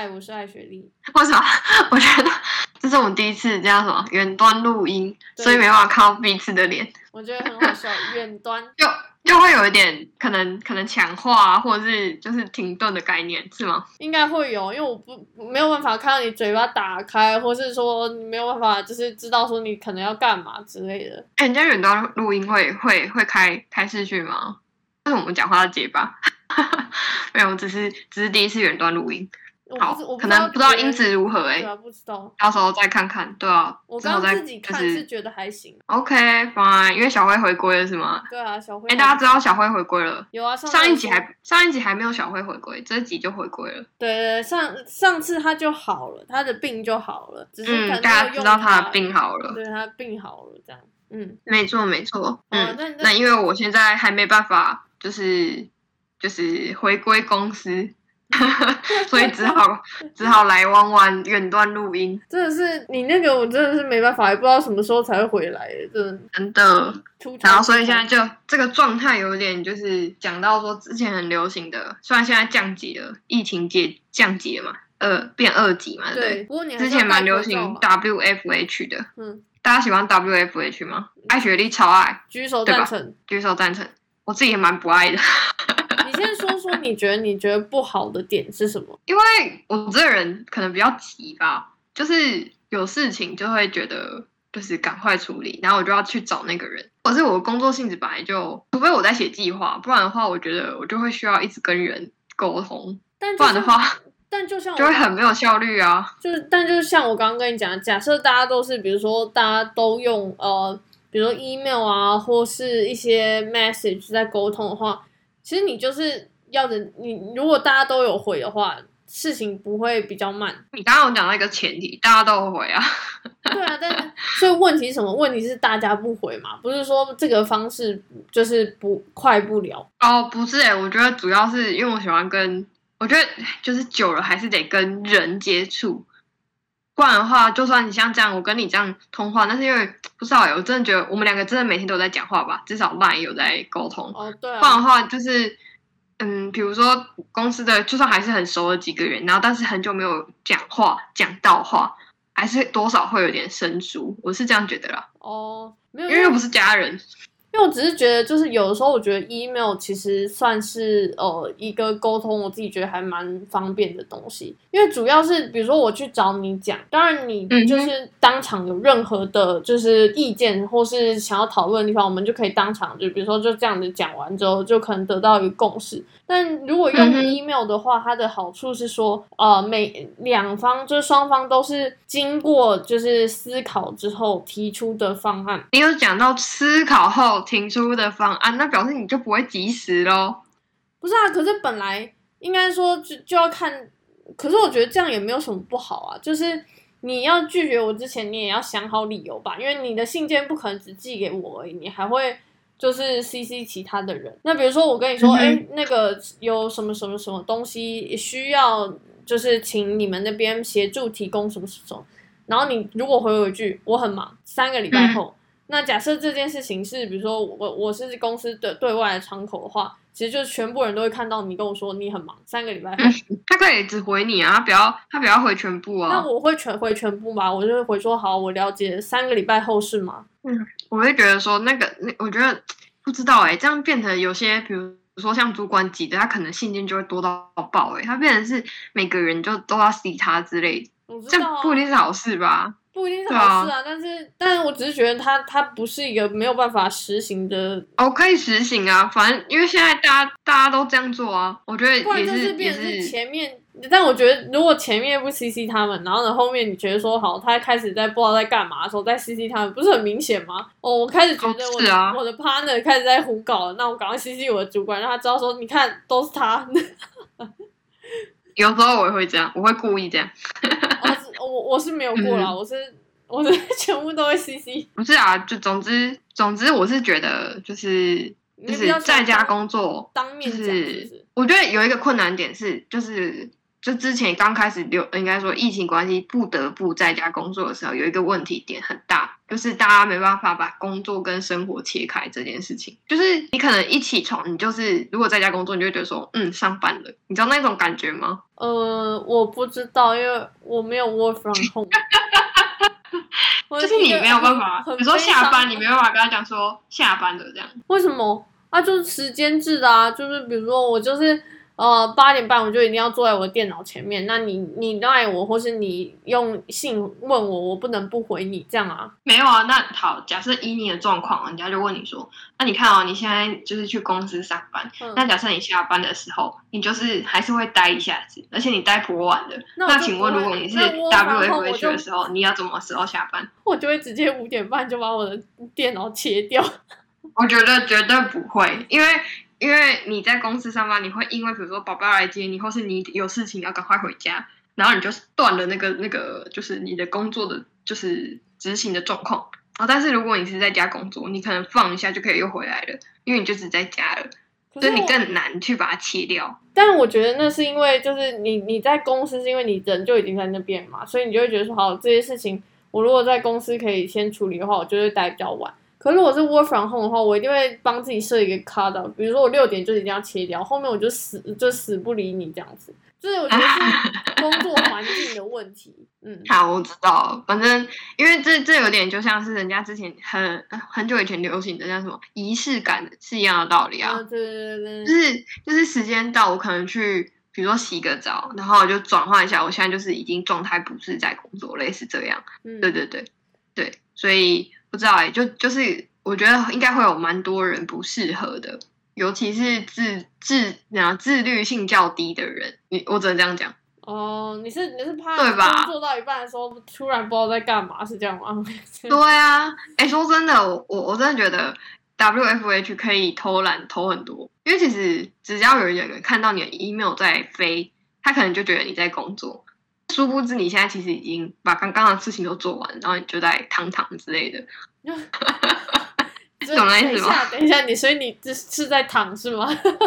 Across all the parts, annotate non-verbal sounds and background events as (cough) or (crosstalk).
嗨，我是爱雪莉。为什么？(laughs) 我觉得这是我们第一次这样什么远端录音，所以没办法看到彼此的脸，我觉得很好笑，(laughs) 远端。就就会有一点可能可能强化啊，或者是就是停顿的概念，是吗？应该会有，因为我不没有办法看到你嘴巴打开，或是说你没有办法就是知道说你可能要干嘛之类的。哎、人家远端录音会会会开开视讯吗？但是我们讲话要结巴，(laughs) 没有，只是只是第一次远端录音，好可能不知道音质。如何哎、对啊，不知道。到时候再看看，对啊，我刚自己看就是觉得还行。OK fine，因为小辉回归了是吗？对啊，小辉。哎、大家知道小辉回归了。有啊，上一集次还上一集还没有小辉回归，这一集就回归了。对对对上上次他就好了，他的病就好了，只是嗯，大家知道他的病好了。对他病好了这样。嗯，没错没错。哦嗯，那那那因为我现在还没办法，就是就是回归公司，(laughs) 所以只好只好来弯弯远端录音。真的是你那个，我真的是没办法，也不知道什么时候才会回来，真的真的，然后所以现在就这个状态有点就是讲到说之前很流行的，虽然现在降级了，疫情解降级了嘛，呃，变二级嘛，对不对，不过你之前蛮流行口罩嘛 WFH 的，嗯，大家喜欢 WFH 吗？爱雪莉超爱，举手赞成。举手赞成。我自己也蛮不爱的，你先说说，你觉得你觉得不好的点是什么？因为我这个人可能比较急吧，就是有事情就会觉得就是赶快处理，然后我就要去找那个人。或是我的工作性质本来就，除非我在写计划，不然的话，我觉得我就会需要一直跟人沟通，但，不然的话但就像我 (laughs) 就会很没有效率啊。就是，但就是像我刚刚跟你讲的，假设大家都是，比如说大家都用呃，比如说 email 啊，或是一些 message 在沟通的话，其实你就是要的，你如果大家都有回的话，事情不会比较慢。(laughs) 你刚刚有讲到一个前提，大家都有回啊。(laughs) 对啊，但是所以问题是什么？问题是大家不回嘛，不是说这个方式就是不快不了。哦，不是诶、我觉得主要是因为我喜欢跟，我觉得就是久了还是得跟人接触，不然的话，就算你像这样，我跟你这样通话，那是因为不知道诶、我真的觉得我们两个真的每天都在讲话吧，至少 LINE 有在沟通，哦，对不然的啊，话就是。嗯，比如说公司的，就算还是很熟的几个人，然后但是很久没有讲话、讲到话，还是多少会有点生疏。我是这样觉得啦，哦，没有，因为又不是家人。因为我只是觉得，就是有的时候我觉得 email 其实算是呃一个沟通，我自己觉得还蛮方便的东西。因为主要是比如说我去找你讲，当然你就是当场有任何的就是意见或是想要讨论的地方，我们就可以当场就比如说就这样子讲完之后，就可能得到一个共识。但如果用 email 的话，它的好处是说，呃，每两方就是双方都是经过就是思考之后提出的方案。你有讲到思考后提出的方案，那表示你就不会及时喽。不是啊，可是本来应该说就就要看，可是我觉得这样也没有什么不好啊。就是你要拒绝我之前，你也要想好理由吧，因为你的信件不可能只寄给我而已，你还会就是 CC 其他的人。那比如说我跟你说，哎、那个有什么什么什么东西需要，就是请你们那边协助提供什么什么，然后你如果回我一句我很忙，三个礼拜后。那假设这件事情是，比如说我我是公司的对外的窗口的话，其实就是全部人都会看到你跟我说你很忙，三个礼拜后，他可以只回你啊，他不要他不要回全部啊那啊。我会全回全部吗？我就会回说好，我了解，三个礼拜后是吗？我会觉得说那个，那我觉得不知道哎、这样变成有些，比如说像主管级的，他可能信件就会多到爆哎、他变成是每个人就都要 C 他之类的，这不一定是好事吧？不一定是好事啊，但是，但是我只是觉得它它不是一个没有办法实行的，哦，可以实行啊，反正因为现在大家大家都这样做啊，我觉得不然就是变成前面。但我觉得，如果前面不 CC 他们，然后呢后面你觉得说好，他开始在不知道在干嘛的时候再 CC 他们，不是很明显吗？哦，我开始觉得我的、哦啊我的 partner 开始在胡搞了，那我赶快 CC 我的主管，让他知道说，你看都是他。(laughs) 有时候我也会这样，我会故意这样。我我我是没有过啦，嗯我是我是 (laughs) 全部都会 CC。不是啊，就总之总之，我是觉得就是就是在家工作，就当面讲，是？我觉得有一个困难点是，就是就之前刚开始流，应该说疫情关系不得不在家工作的时候，有一个问题点很大，就是大家没办法把工作跟生活切开这件事情。就是你可能一起床，你就是如果在家工作，你就会觉得说，嗯，上班了，你知道那种感觉吗？呃，我不知道，因为我没有 work from home。(laughs) 就是你没有办法，很比如说下班，你悲没办法跟他讲说下班了这样。伤为什么啊？就是时间制的啊，就是比如说我就是呃八点半我就一定要坐在我的电脑前面，那你你赖我，或是你用信问我，我不能不回你这样啊？没有啊，那好，假设以你的状况，人家就问你说，那你看哦，你现在就是去公司上班，嗯那假设你下班的时候，你就是还是会待一下子，而且你待颇晚的，那请问如果你是那我然后我 WFH 就的时候，你要怎么时候下班？(laughs) 我就会直接五点半就把我的电脑切掉。我觉得绝对不会，因为因为你在公司上班，你会因为比如说宝宝来接你，或是你有事情要赶快回家，然后你就断了那个那个就是你的工作的就是执行的状况。啊、但是如果你是在家工作，你可能放一下就可以又回来了，因为你就只在家了，所以你更难去把它切掉。但我觉得那是因为，就是你你在公司是因为你人就已经在那边嘛，所以你就会觉得说，好，这些事情我如果在公司可以先处理的话，我就会待比较晚。可如果是 work from home 的话，我一定会帮自己设一个 cut out，比如说我六点就一定要切掉，后面我就死就死不理你这样子。就是我觉得是 (laughs) 工作环境的问题，嗯，好，我知道，反正因为这这有点就像是人家之前很很久以前流行的叫什么仪式感是一样的道理啊。啊，对对对就，是就是时间到，我可能去，比如说洗个澡，然后我就转换一下，我现在就是已经状态不是在工作，类似这样。嗯，对对对对，所以不知道哎、就就是我觉得应该会有蛮多人不适合的，尤其是自自然后自律性较低的人，你我只能这样讲。哦，你是你是怕对吧做到一半的时候突然不知道在干嘛，是这样吗？(laughs) 对啊，哎，说真的，我我我真的觉得 WFH 可以偷懒偷很多，因为其实只要有人看到你的 email 在飞，他可能就觉得你在工作，殊不知你现在其实已经把刚刚的事情都做完，然后你就在躺躺之类的。(laughs) 懂那意等一思吗下，等一下，你所以你这是在躺是吗？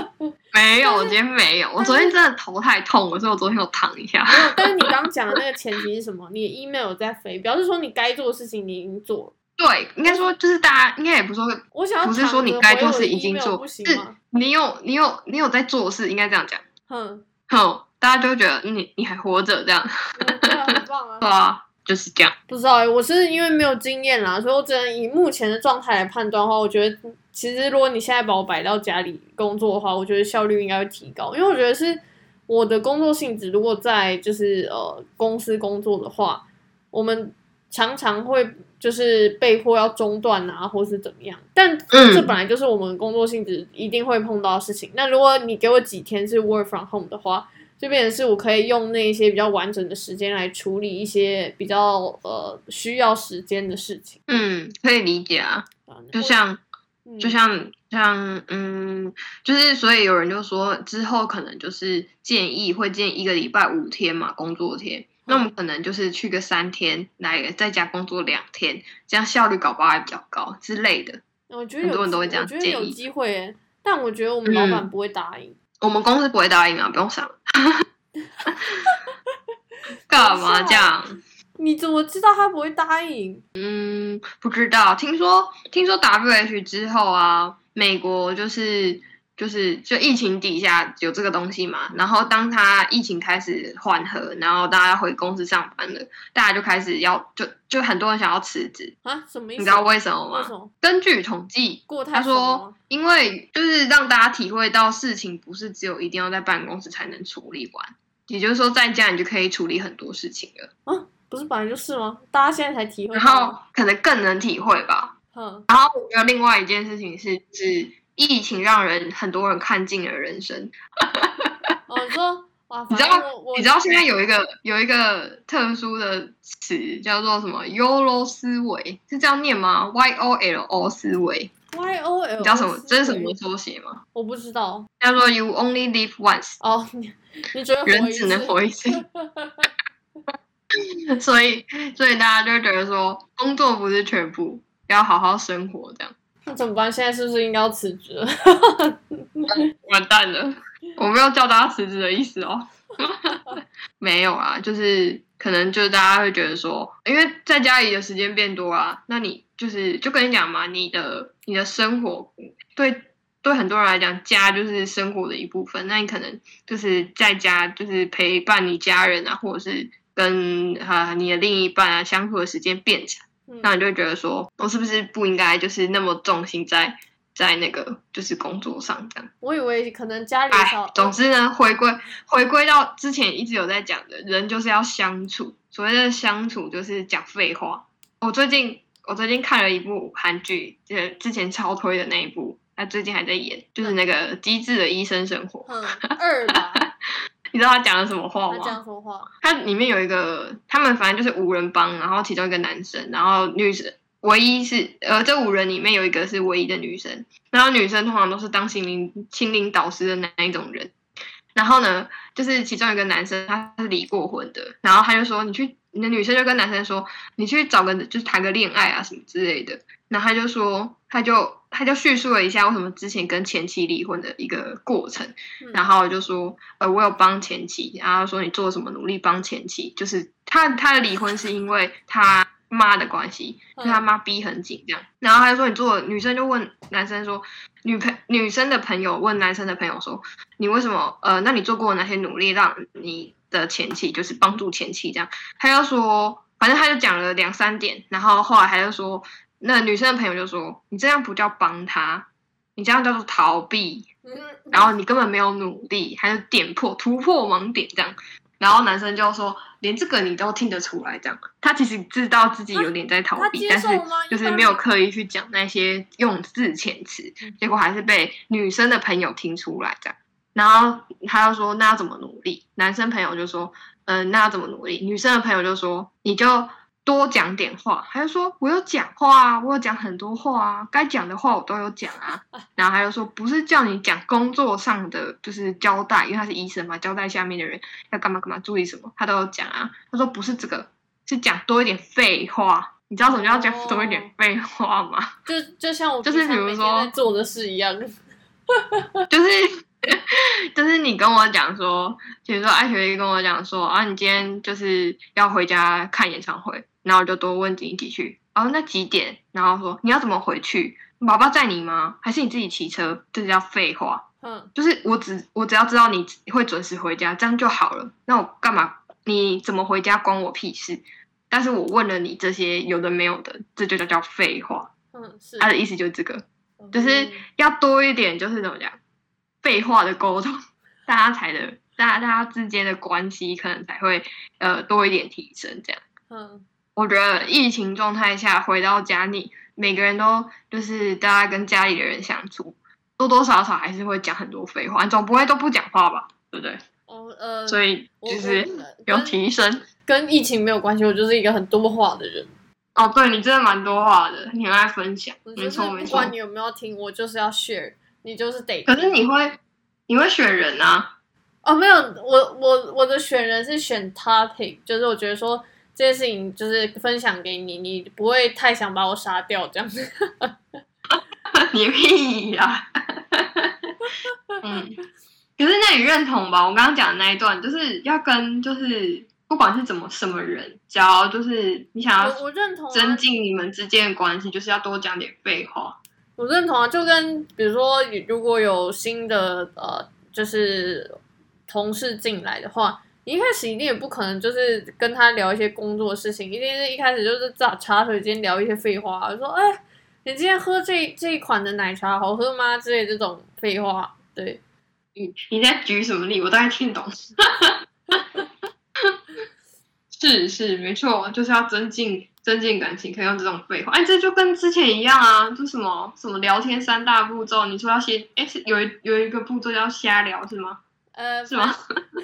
(laughs) 没有，我今天没有，我昨天真的头太痛了，所以我昨天有躺一下。没有，但是你刚刚讲的那个前提是什么？你的 email 有在飞，表示说你该做的事情你已经做了。对，应该说就是大家应该也不是说我想要不是说你该做事已经做，是？你有你有你有在做事，应该这样讲。哼，哼，大家就会觉得你你还活着这样，嗯对啊，很棒啊 (laughs) 对。啊，就是这样。不知道欸，我是因为没有经验啦，所以我只能以目前的状态来判断的话，我觉得其实如果你现在把我摆到家里工作的话，我觉得效率应该会提高，因为我觉得是我的工作性质，如果在就是呃公司工作的话，我们常常会就是被迫要中断啊，或是怎么样，但这本来就是我们工作性质一定会碰到的事情。那如果你给我几天是 work from home 的话，就变成是我可以用那一些比较完整的时间来处理一些比较呃需要时间的事情。嗯，可以理解啊，啊就像嗯就像像嗯，就是所以有人就说之后可能就是建议会建一个礼拜五天嘛工作天，那我们可能就是去个三天来在家工作两天，这样效率搞不好还比较高之类的。我觉得很多人都会这样我觉得有机会耶，但我觉得我们老板不会答应。我们公司不会答应啊，不用想。(laughs) 干嘛这样？你怎么知道他不会答应？嗯，不知道。听说听说 WH 之后啊，美国就是就是就疫情底下有这个东西嘛，然后当他疫情开始缓和，然后大家回公司上班了，大家就开始要就就很多人想要辞职，啊？什么意思？你知道为什么吗？根据统计，过他说，因为就是让大家体会到事情不是只有一定要在办公室才能处理完，也就是说在家你就可以处理很多事情了，啊，不是本来就是吗？大家现在才体会然后。可能更能体会吧。嗯，然后我觉得另外一件事情是，是疫情让人很多人看尽了人生。(laughs) 哦，你说哇，你知道你知道现在有一个有一个特殊的词叫做什么 “YOLO 思维”，是这样念吗？Y O L O 思维，Y O L，你知道什么？这是什么？缩写吗？我不知道。叫做 “You only live once”，哦，(laughs) 你你觉得人只能活一次。(laughs) 所以，所以大家就觉得说，工作不是全部，要好好生活，这样。那怎么办？现在是不是应该要辞职了？(laughs) 完蛋了，我没有叫大家辞职的意思哦。(laughs) 没有啊，就是可能就是大家会觉得说，因为在家里的时间变多啊，那你就是就跟你讲嘛，你的你的生活对对很多人来讲，家就是生活的一部分。那你可能就是在家就是陪伴你家人啊，或者是跟啊你的另一半啊相处的时间变长，嗯那你就会觉得说，我是不是不应该就是那么重心在在那个就是工作上这样？我以为可能家里总之呢，回归回归到之前一直有在讲的，人就是要相处。所谓的相处，就是讲废话。我最近我最近看了一部韩剧，就是之前超推的那一部，他最近还在演，就是那个《机智的医生生活》。嗯二吧，(laughs) 你知道他讲了什么话吗他这吗？样说话，他里面有一个，他们反正就是五人帮，然后其中一个男生，然后女生唯一是呃，这五人里面有一个是唯一的女生，然后女生通常都是当心灵心灵导师的那一种人。然后呢，就是其中一个男生他是离过婚的，然后他就说你去，你的女生就跟男生说，你去找个就是谈个恋爱啊什么之类的。然后他就说，他就他就叙述了一下为什么之前跟前妻离婚的一个过程。嗯。然后就说，呃，我有帮前妻，然后说你做什么努力帮前妻，就是他他的离婚是因为他妈的关系，嗯就他妈逼很紧这样，然后他就说你做，女生就问男生说，女朋女生的朋友问男生的朋友说，你为什么呃，那你做过哪些努力让你的前妻就是帮助前妻这样，他就说，反正他就讲了两三点，然后后来他就说，那女生的朋友就说，你这样不叫帮他，你这样叫做逃避。嗯，然后你根本没有努力，还是点破突破盲点这样。然后男生就说，连这个你都听得出来，这样他其实知道自己有点在逃避，但是？就是没有刻意去讲那些用字遣词嗯，结果还是被女生的朋友听出来这样。然后他就说，那要怎么努力？男生朋友就说，嗯、那要怎么努力？女生的朋友就说，你就多讲点话。他就说，我有讲话啊，我有讲很多话啊，该讲的话我都有讲啊。(laughs) 然后他就说，不是叫你讲工作上的就是交代，因为他是医生嘛，交代下面的人要干嘛干嘛，注意什么，他都有讲啊。他说不是这个，是讲多一点废话。你知道什么叫讲哦多一点废话吗？就就像我就是比如说做的事一样，(laughs) 就是 (laughs) 就是你跟我讲说，比如说艾雪莉跟我讲说啊，你今天就是要回家看演唱会，然后我就多问几几句，哦，那几点？然后说你要怎么回去？爸爸载你吗？还是你自己骑车？这叫废话。嗯，就是我只我只要知道你会准时回家，这样就好了。那我干嘛？你怎么回家关我屁事？但是我问了你这些有的没有的，这就叫叫废话。嗯，是，他的意思就是这个。就是嗯要多一点，就是怎么讲，废话的沟通，大家才的，大家大家之间的关系可能才会呃多一点提升。这样，嗯我觉得疫情状态下回到家里，每个人都就是大家跟家里的人相处，多多少少还是会讲很多废话，你总不会都不讲话吧，对不对？哦呃，所以我就是 (laughs) 有提升。跟疫情没有关系，我就是一个很多话的人，哦，对你真的蛮多话的，你很爱分享，没错没错。不管你有没有听，我就是要 share，你就是得可是你会你会选人啊？哦，没有，我我我的选人是选 topic，就是我觉得说这件事情就是分享给你，你不会太想把我杀掉这样子。(laughs) 你屁呀、嗯，可是那你认同吧？我刚刚讲的那一段，就是要跟就是不管是怎么什么人，只要就是你想要我我认同、啊，增进你们之间的关系，就是要多讲点废话。我认同啊，就跟比如说，如果有新的呃，就是同事进来的话，你一开始一定也不可能就是跟他聊一些工作事情，一定是一开始就是在茶水间聊一些废话，说哎，你今天喝这这一款的奶茶好喝吗？之类这种废话，对，你你在举什么例？我大概听得懂。是是没错，就是要增进增进感情，可以用这种废话。哎，这就跟之前一样啊，就什么什么聊天三大步骤，你说要先哎是有一有一个步骤叫瞎聊是吗？呃，是吗？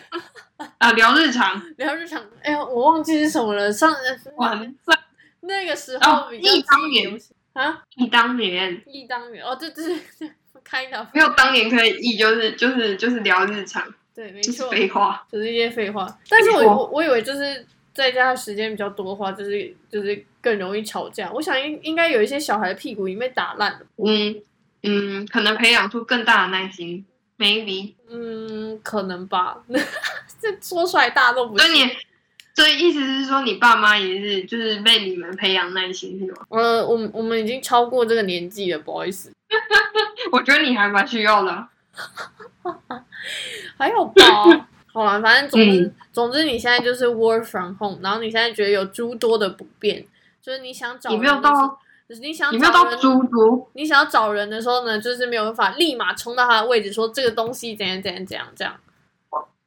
(laughs) 啊，聊日常，聊日常，哎呀，我忘记是什么了，上完蛋，那个时哦候比较忆当年啊，忆当年忆当年，哦，对对对，kind of，没有当年可以忆，就是就是就是聊日常，对，没就是错，废话。就是一些废话。但是我我我以为就是在家的时间比较多的话，就是就是更容易吵架。我想应应该有一些小孩屁股已经被打烂了，嗯嗯，可能培养出更大的耐心，maybe。嗯，可能吧。(laughs) 这说出来大家都不信。所以你所以意思是说，你爸妈也是就是被你们培养耐心是吗？呃，我们我们已经超过这个年纪了，不好意思。(laughs) 我觉得你还蛮需要的啊。(laughs) 还有吧，好了，反正总之、嗯总之，你现在就是 work from home，然后你现在觉得有诸多的不便，就是你想找你没有到，就是你想你没有到你想要找人的时候呢，就是没有办法立马冲到他的位置说这个东西怎样怎样怎样这样。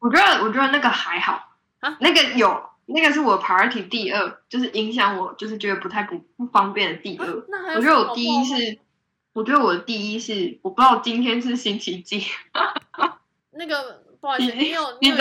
我觉得我觉得那个还好啊那个有那个是我 priority 第二，就是影响我就是觉得不太不不方便的第二。啊那还有我觉得我第一是，我觉得我的第一是我不知道今天是星期几，(laughs) 那个不好意思，你你有你有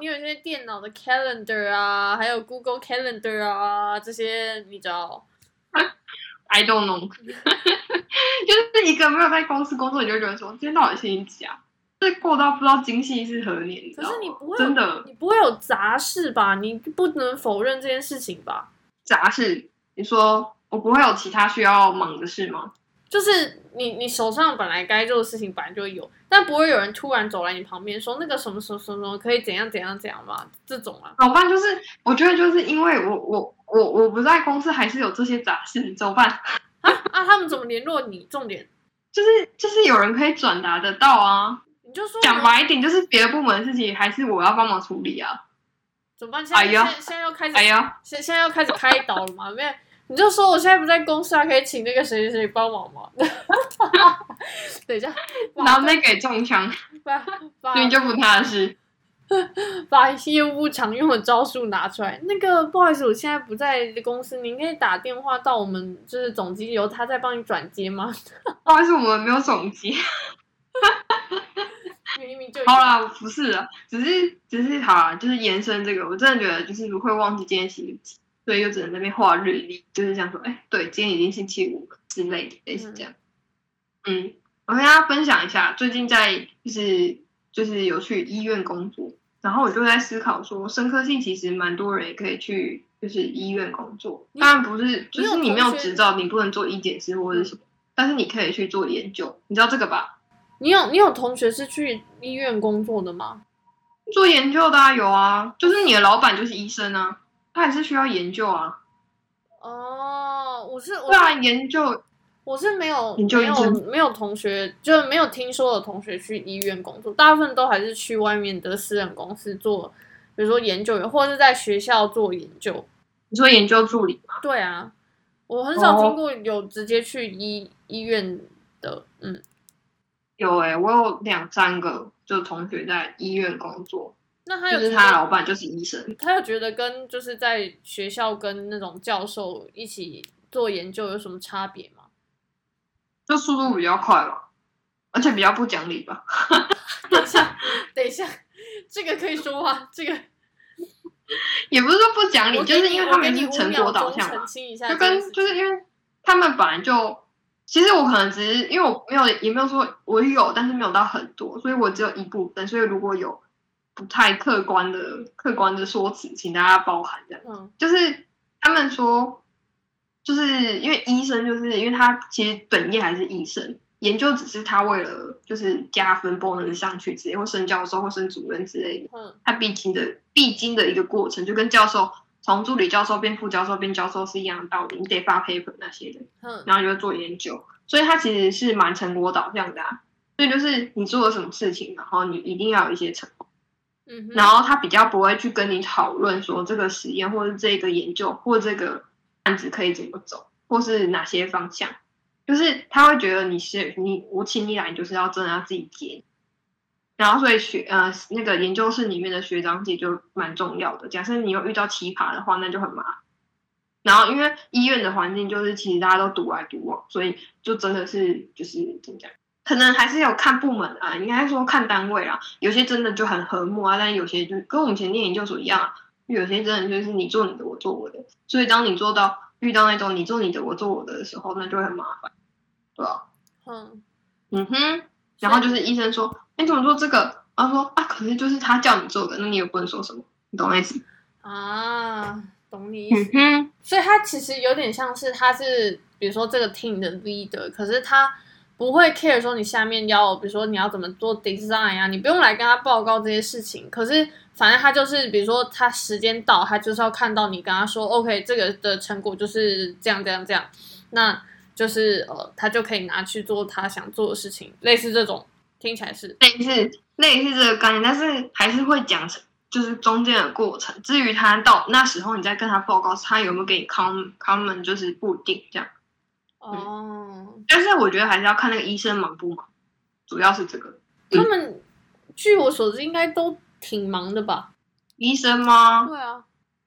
你有一些电脑的 calendar 啊，还有 Google Calendar 啊，这些你知道？(laughs) I don't know，(laughs) 就是一个没有在公司工作，你就会觉得说今天到底星期几啊？这过到不知道今夕是何年，可是你不会真的你不会有杂事吧？你不能否认这件事情吧？杂事。你说我不会有其他需要忙的事吗？就是你你手上本来该做的事情本来就有，但不会有人突然走来你旁边说那个什么什么什么可以怎样怎样怎样嘛？这种啊，怎么办？就是我觉得就是因为我我我我不在公司，还是有这些杂事，怎么办？啊啊，他们怎么联络你？重点就是就是有人可以转达得到啊。你就说讲白一点，就是别的部门的事情还是我要帮忙处理啊。怎么办？现在、哎呀现在要开始哎呀，现现在要开始开导了嘛？没有，你就说我现在不在公司啊，可以请那个谁谁谁帮忙吗？等一下，把然后再给中枪，把把所以就不他的事。(laughs) 把业务部常用的招数拿出来。那个不好意思，我现在不在公司，您可以打电话到我们就是总机，由他再帮你转接吗？(laughs) 不好意思，我们没有总机。(laughs) 明明就好啦，不是啊，只是只是好啦，就是延伸这个，我真的觉得就是不会忘记今天星期几，所以又只能在那边画日历，就是想说，哎，对，今天已经星期五了之类的，类似这样。嗯，我跟大家分享一下，最近在就是就是有去医院工作，然后我就在思考说，生科系其实蛮多人也可以去就是医院工作，当然不是，就是你没有执照，你不能做医检师或者什么，但是你可以去做研究，你知道这个吧？你有你有同学是去医院工作的吗？做研究的啊，有啊，就是你的老板就是医生啊，他还是需要研究啊。哦，我是我对啊，研究我是没有研究没有没有同学，就是没有听说有同学去医院工作，大部分都还是去外面的私人公司做，比如说研究员，或者是在学校做研究。你说研究助理吗，对啊，我很少哦听过有直接去医医院的，嗯，有诶、我有两三个就同学在医院工作，那他有就是他老板就是医生。他有觉得跟就是在学校跟那种教授一起做研究有什么差别吗？就速度比较快吧，而且比较不讲理吧。(laughs) 等一下，等一下，这个可以说话？这个也不是说不讲理，就是因为他们是成秒钟果导向嘛澄，清一下就跟就是因为他们本来就，其实我可能只是因为我没有也没有说我有，但是没有到很多，所以我只有一部分，所以如果有不太客观的客观的说辞，请大家包涵这样。嗯就是他们说，就是因为医生，就是因为他其实本业还是医生，研究只是他为了就是加分 bonus 上去之类，或升教授或升主任之类的，嗯他必经的必经的一个过程，就跟教授从助理教授变副教授变教授是一样的道理，你得发 paper 那些的，嗯然后就会做研究，所以他其实是蛮成果导向的、啊。所以就是你做了什么事情，然后你一定要有一些成果。嗯，然后他比较不会去跟你讨论说这个实验或者这个研究或这个案子可以怎么走，或是哪些方向，就是他会觉得你是你我请你来，你就是要真的要自己接。然后所以学呃那个研究室里面的学长姐就蛮重要的。假设你又遇到奇葩的话，那就很麻烦。然后因为医院的环境就是其实大家都独来独往，所以就真的是就是怎么讲，可能还是有看部门啊，应该说看单位啊，有些真的就很和睦啊，但有些就跟我们以前念研究所一样啊，有些真的就是你做你的，我做我的，所以当你做到遇到那种你做你的，我做我的的时候，那就会很麻烦，对吧、嗯，嗯哼，然后就是医生说，哎，你怎么做这个？然后说啊，可是就是他叫你做的，那你也不能说什么，你懂我意思？啊，懂你意思。嗯哼，所以他其实有点像是他是，比如说这个 team 的 leader，可是他不会 care 说你下面要，比如说你要怎么做 design 啊，你不用来跟他报告这些事情。可是反正他就是，比如说他时间到，他就是要看到你跟他说，OK，这个的成果就是这样这样这样，那就是呃，他就可以拿去做他想做的事情，类似这种，听起来是类似类似这个概念，但是还是会讲成就是中间的过程。至于他到那时候你再跟他报告，他有没有给你 common comment，就是不定这样。哦。但是我觉得还是要看那个医生忙不忙，主要是这个。他们据我所知应该都挺忙的吧？医生吗？对啊。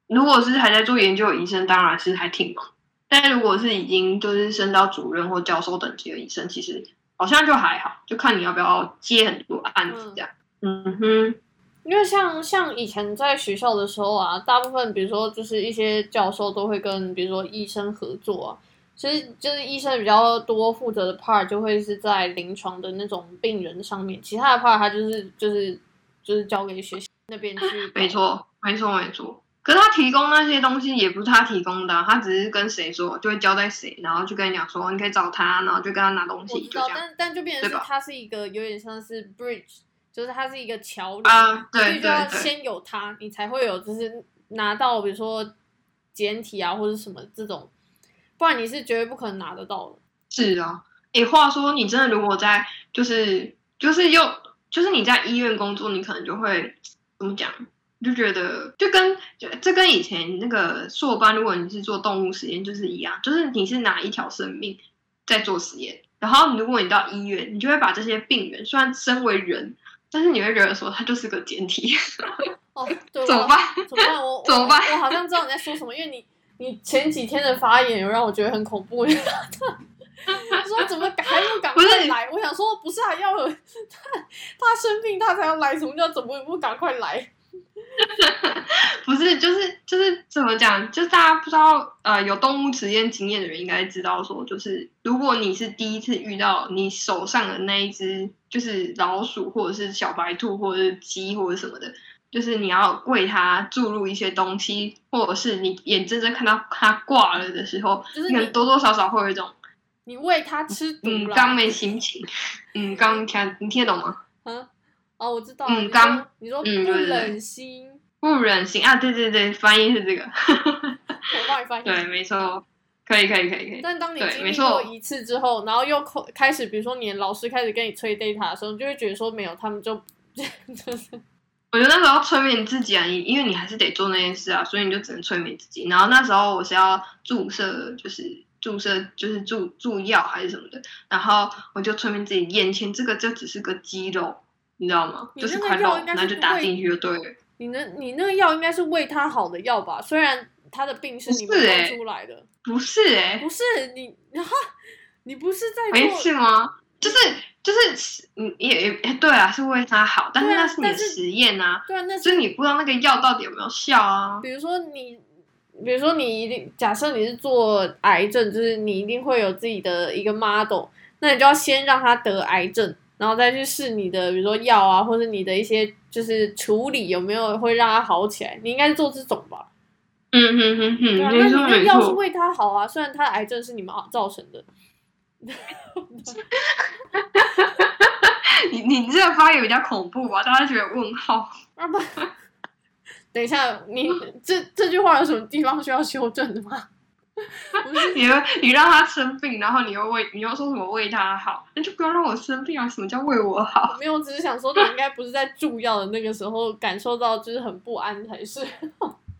如果是还在做研究的医生，当然是还挺忙。但如果是已经就是升到主任或教授等级的医生，其实好像就还好，就看你要不要接很多案子这样。嗯哼。因为像像以前在学校的时候啊，大部分比如说就是一些教授都会跟比如说医生合作啊，其实就是医生比较多负责的 part 就会是在临床的那种病人上面，其他的 part 他就是就是就是交给学习那边去。(clears throat) 没错，没错，没错。可是他提供那些东西也不是他提供的，他只是跟谁说就会交代谁，然后就跟你讲说你可以找他，然后就跟他拿东西。我知道，但但就变成是他是一个有点像是 bridge。就是他是一个桥梁，啊对就要先有他，你才会有就是拿到比如说简体啊或者什么这种，不然你是绝对不可能拿得到的。是啊，诶，话说你真的如果在就是就是又就是你在医院工作，你可能就会怎么讲？就觉得就跟这跟以前那个硕班，如果你是做动物实验，就是一样，就是你是拿一条生命在做实验，然后如果你到医院，你就会把这些病人，虽然身为人。但是你会觉得说他就是个简体，哦，(laughs) 对，怎么办？怎么办？我 (laughs) 怎么办？我好像知道你在说什么，因为你你前几天的发言有让我觉得很恐怖。(laughs) 他说怎么还不赶快来？我想说不是还要他 (laughs) 他生病他才要来，什么叫怎么不赶快来？(laughs) 不是，就是就是怎么讲？就是大家不知道，呃，有动物实验经验的人应该知道，说就是如果你是第一次遇到你手上的那一只，就是老鼠或者是小白兔或者是鸡或者什么的，就是你要为他注入一些东西，或者是你眼睁睁看到他挂了的时候，就是你多多少少会有一种你喂他吃毒嗯刚没心情，嗯刚听你听得懂吗？(laughs) 嗯。哦，我知道。嗯，刚你说不忍心，不忍心啊！对对对，翻译是这个。我帮你翻译。对，没错，可以可以可以可以。但当你经历过一次之后，然后又开始，比如说你的老师开始跟你催 data 的时候，你就会觉得说没有，他们就就是。我觉得那时候催眠自己啊，你因为你还是得做那件事啊，所以你就只能催眠自己。然后那时候我是要注射，就是注射，就是注注药还是什么的，然后我就催眠自己，眼前这个就只是个肌肉。你知道吗？就是块肉，那就打进去就对了。你那，你那个药应该是为他好的药吧？虽然他的病是你们弄出来的，不是哎，不是你，然后，你不是在没事吗？就是就是，嗯，也也对啊，是为他好，但是那是你的实验啊，对啊，那是你不知道那个药到底有没有效啊。比如说你，比如说你一定假设你是做癌症，就是你一定会有自己的一个 model，那你就要先让他得癌症。然后再去试你的，比如说药啊，或者你的一些就是处理有没有会让他好起来？你应该是做这种吧？嗯哼哼哼，那你那药是为他好啊，虽然他的癌症是你们造成的。(laughs) 你你这个发言比较恐怖吧？大家觉得问号？(laughs) 啊不，等一下，你这这句话有什么地方需要修正的吗？你你让他生病，然后你又为你又说什么为他好，那就不要让我生病啊！什么叫为我好？没有，只是想说你应该不是在注药的那个时候感受到就是很不安才是。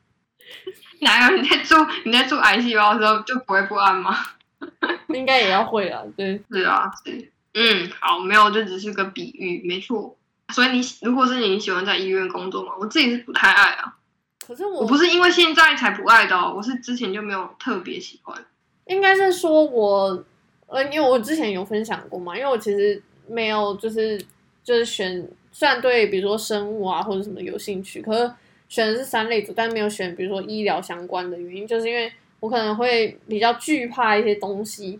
(laughs) 哪有你在注你在注癌细胞的时候就不会不安吗？(laughs) 应该也要会啊，对，是啊，是，嗯，好，没有，这只是个比喻，没错。所以你如果是你喜欢在医院工作吗？我自己是不太爱啊。可是我我不是因为现在才不爱的，哦我是之前就没有特别喜欢。应该是说我，呃，因为我之前有分享过嘛，因为我其实没有就是就是选，虽然对比如说生物啊或者什么有兴趣，可是选的是三类组，但没有选比如说医疗相关的原因，就是因为我可能会比较惧怕一些东西。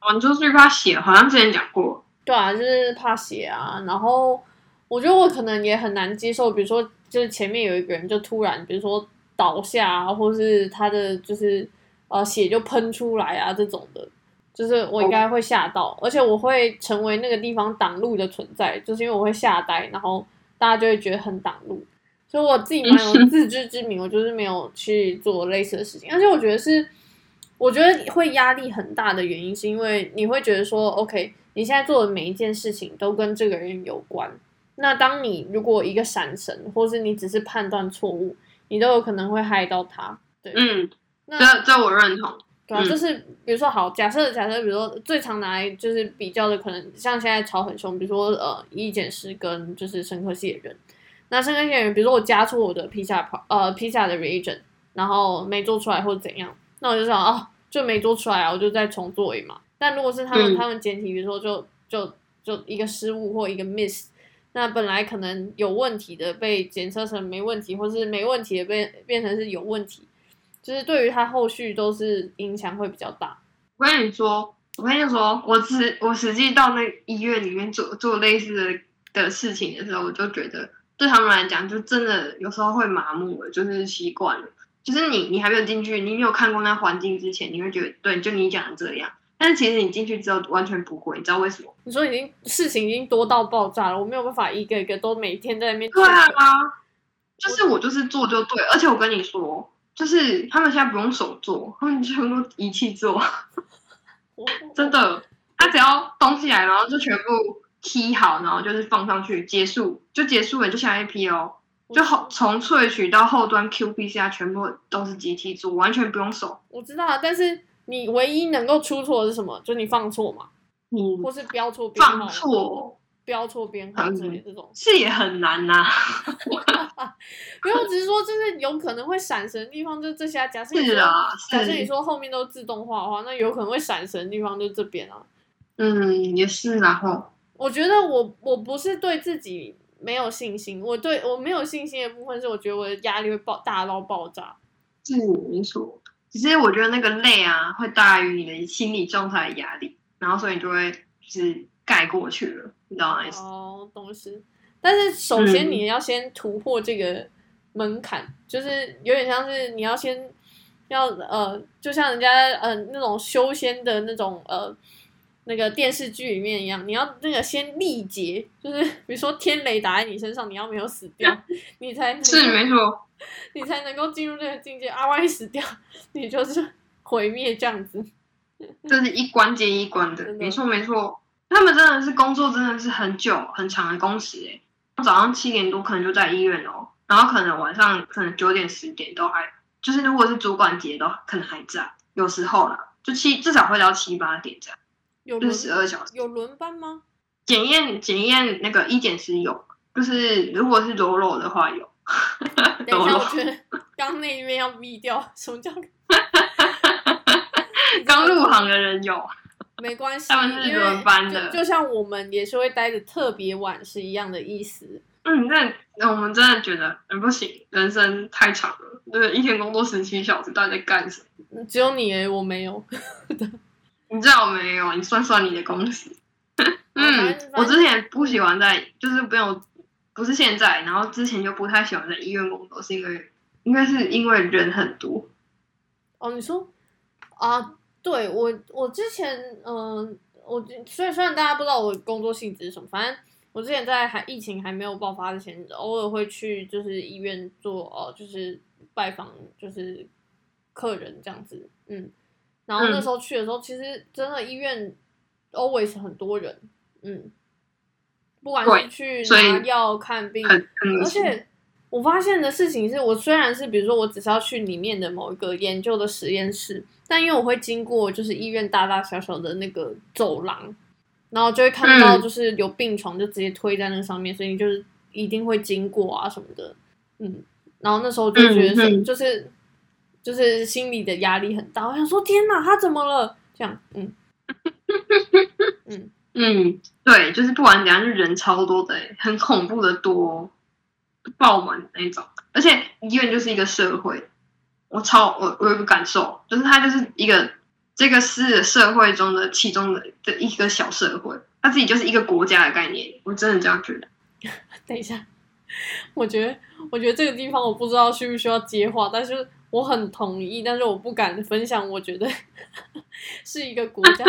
哦，你说惧怕血，好像之前讲过。对啊，就是怕血啊，然后我觉得我可能也很难接受，比如说。就是前面有一个人就突然，比如说倒下啊，或是他的就是呃血就喷出来啊这种的，就是我应该会吓到，而且我会成为那个地方挡路的存在，就是因为我会吓呆，然后大家就会觉得很挡路。所以我自己蛮有自知之明，我就是没有去做类似的事情。而且我觉得是，我觉得会压力很大的原因，是因为你会觉得说，OK，你现在做的每一件事情都跟这个人有关。那当你如果一个闪神，或是你只是判断错误，你都有可能会害到他。对，嗯，那这这我认同。对啊，嗯就是比如说好，假设假设，比如说最常拿来就是比较的，可能像现在吵很凶，比如说呃一检师跟就是深科系的人，那深科系的人，比如说我加错我的披萨跑呃披萨的 reagent，然后没做出来或者怎样，那我就想哦就没做出来啊，我就再重做一嘛。但如果是他们、嗯他们简体，比如说就就就一个失误或一个 miss，那本来可能有问题的被检测成没问题，或是没问题的变变成是有问题。就是对于他后续都是影响会比较大。我跟你说，我跟你说，我实我实际到那医院里面做做类似的的事情的时候，我就觉得对他们来讲，就真的有时候会麻木了，就是习惯了。就是你你还没有进去，你没有看过那环境之前，你会觉得对，就你讲的这样。但是其实你进去之后完全不会，你知道为什么？你说已经事情已经多到爆炸了，我没有办法一个一个都每天在那边对啊就是我就是做就对，而且我跟你说，就是他们现在不用手做，他们全部都仪器做。(laughs) 真的，他只要东西来，然后就全部踢好，然后就是放上去，结束就结束了，就下一批哦。就后从萃取到后端 qPCR 全部都是机器做，完全不用手。我知道啊，但是你唯一能够出错的是什么？就你放错嘛，你或是标错编号放、错标错编号之类的这种。是也很难呐、(laughs) 没有，只是说就是有可能会闪神的地方，就是这些啊。假设你说，是啊，假设你是，说后面都自动化的话，那有可能会闪神的地方就这边啊。嗯，也是。然后，我觉得我我不是对自己没有信心，我对我没有信心的部分是，我觉得我的压力会爆大到爆炸。嗯没错。只是我觉得那个累啊，会大于你的心理状态的压力，然后所以你就会就是盖过去了，你知道吗？哦，懂事。但是首先嗯你要先突破这个门槛，就是有点像是你要先要呃，就像人家呃那种修仙的那种呃那个电视剧里面一样，你要那个先力竭，就是 (laughs) 比如说天雷打在你身上，你要没有死掉，你才能是没错。(laughs) 你才能够进入这个境界啊！万一死掉，你就是毁灭这样子。这是一关接一关的，(laughs) 的没错没错。他们真的是工作真的是很久很长的工时诶，早上七点多可能就在医院哦，然后可能晚上可能九点十点都还，就是如果是主管节都可能还在，有时候啦，就七至少会到七八点这样，有十二小时。有轮班吗？检验检验那个一检师有，就是如果是柔柔的话有，(laughs) 等一下，我觉得刚那一边要逼掉。什么叫？(laughs) 刚入行的人有，没关系，他们是轮班的就就像我们也是会待的特别晚是一样的意思。嗯，那那我们真的觉得嗯不行，人生太长了，就是一天工作十七小时，到底在干什么？只有你诶，我没有。你知道没有？你算算你的工时。(laughs) 嗯，我之前不喜欢在，就是没有，不是现在，然后之前就不太喜欢在医院工作，是因为应该是因为人很多。哦，你说啊？对我，我之前嗯、我虽然虽然大家不知道我工作性质是什么，反正我之前在还疫情还没有爆发之前，偶尔会去就是医院做哦、就是拜访就是客人这样子，嗯，然后那嗯。时候去的时候，其实真的医院 always 很多人，嗯，不管是去拿药看病，而且我发现的事情是我虽然是比如说我只是要去里面的某一个研究的实验室，但因为我会经过就是医院大大小小的那个走廊，然后就会看到嗯。就是有病床就直接推在那上面，所以你就是一定会经过啊什么的，嗯，然后那时候就觉得是、就是就是心里的压力很大，我想说天哪，他怎么了？这样，嗯 (laughs) 嗯，嗯，对，就是不管怎样，就人超多的欸，很恐怖的多，爆满的那种。而且医院就是一个社会，我超我我有个感受，就是它就是一个这个是社会中的其中的的一个小社会，它自己就是一个国家的概念。我真的这样觉得。(laughs) 等一下，我觉得，我觉得这个地方我不知道需不需要接话，但是我我很同意，但是我不敢分享。我觉得 (laughs) 是一个国家，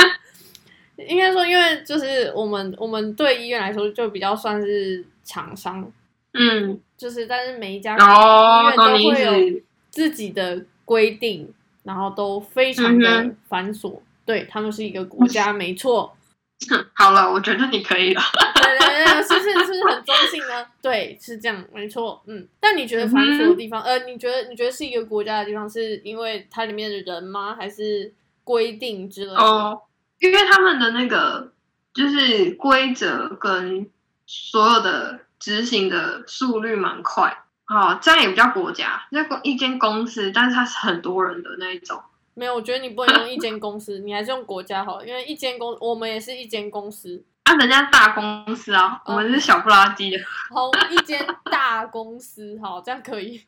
(laughs) 应该说，因为就是我们我们对医院来说，就比较算是厂商，嗯，就是但是每一家哦医院都会有自己的规定，然后都非常嗯的繁琐。对他们是一个国家，没错。(laughs) 好了，我觉得你可以了。对对对，是不是是不是很中性呢？(laughs) 对，是这样，没错。嗯，但你觉得繁琐的地方，呃，你觉得你觉得是一个国家的地方，是因为它里面的人吗？还是规定之类的？哦，因为他们的那个就是规则跟所有的执行的速率蛮快。哦，这样也不叫国家，那个一间公司，但是它是很多人的那一种。没有，我觉得你不能用一间公司，你还是用国家好了，因为一间公，我们也是一间公司，啊，人家大公司啊，我们是小不拉几的，好，一间大公司，好，这样可以。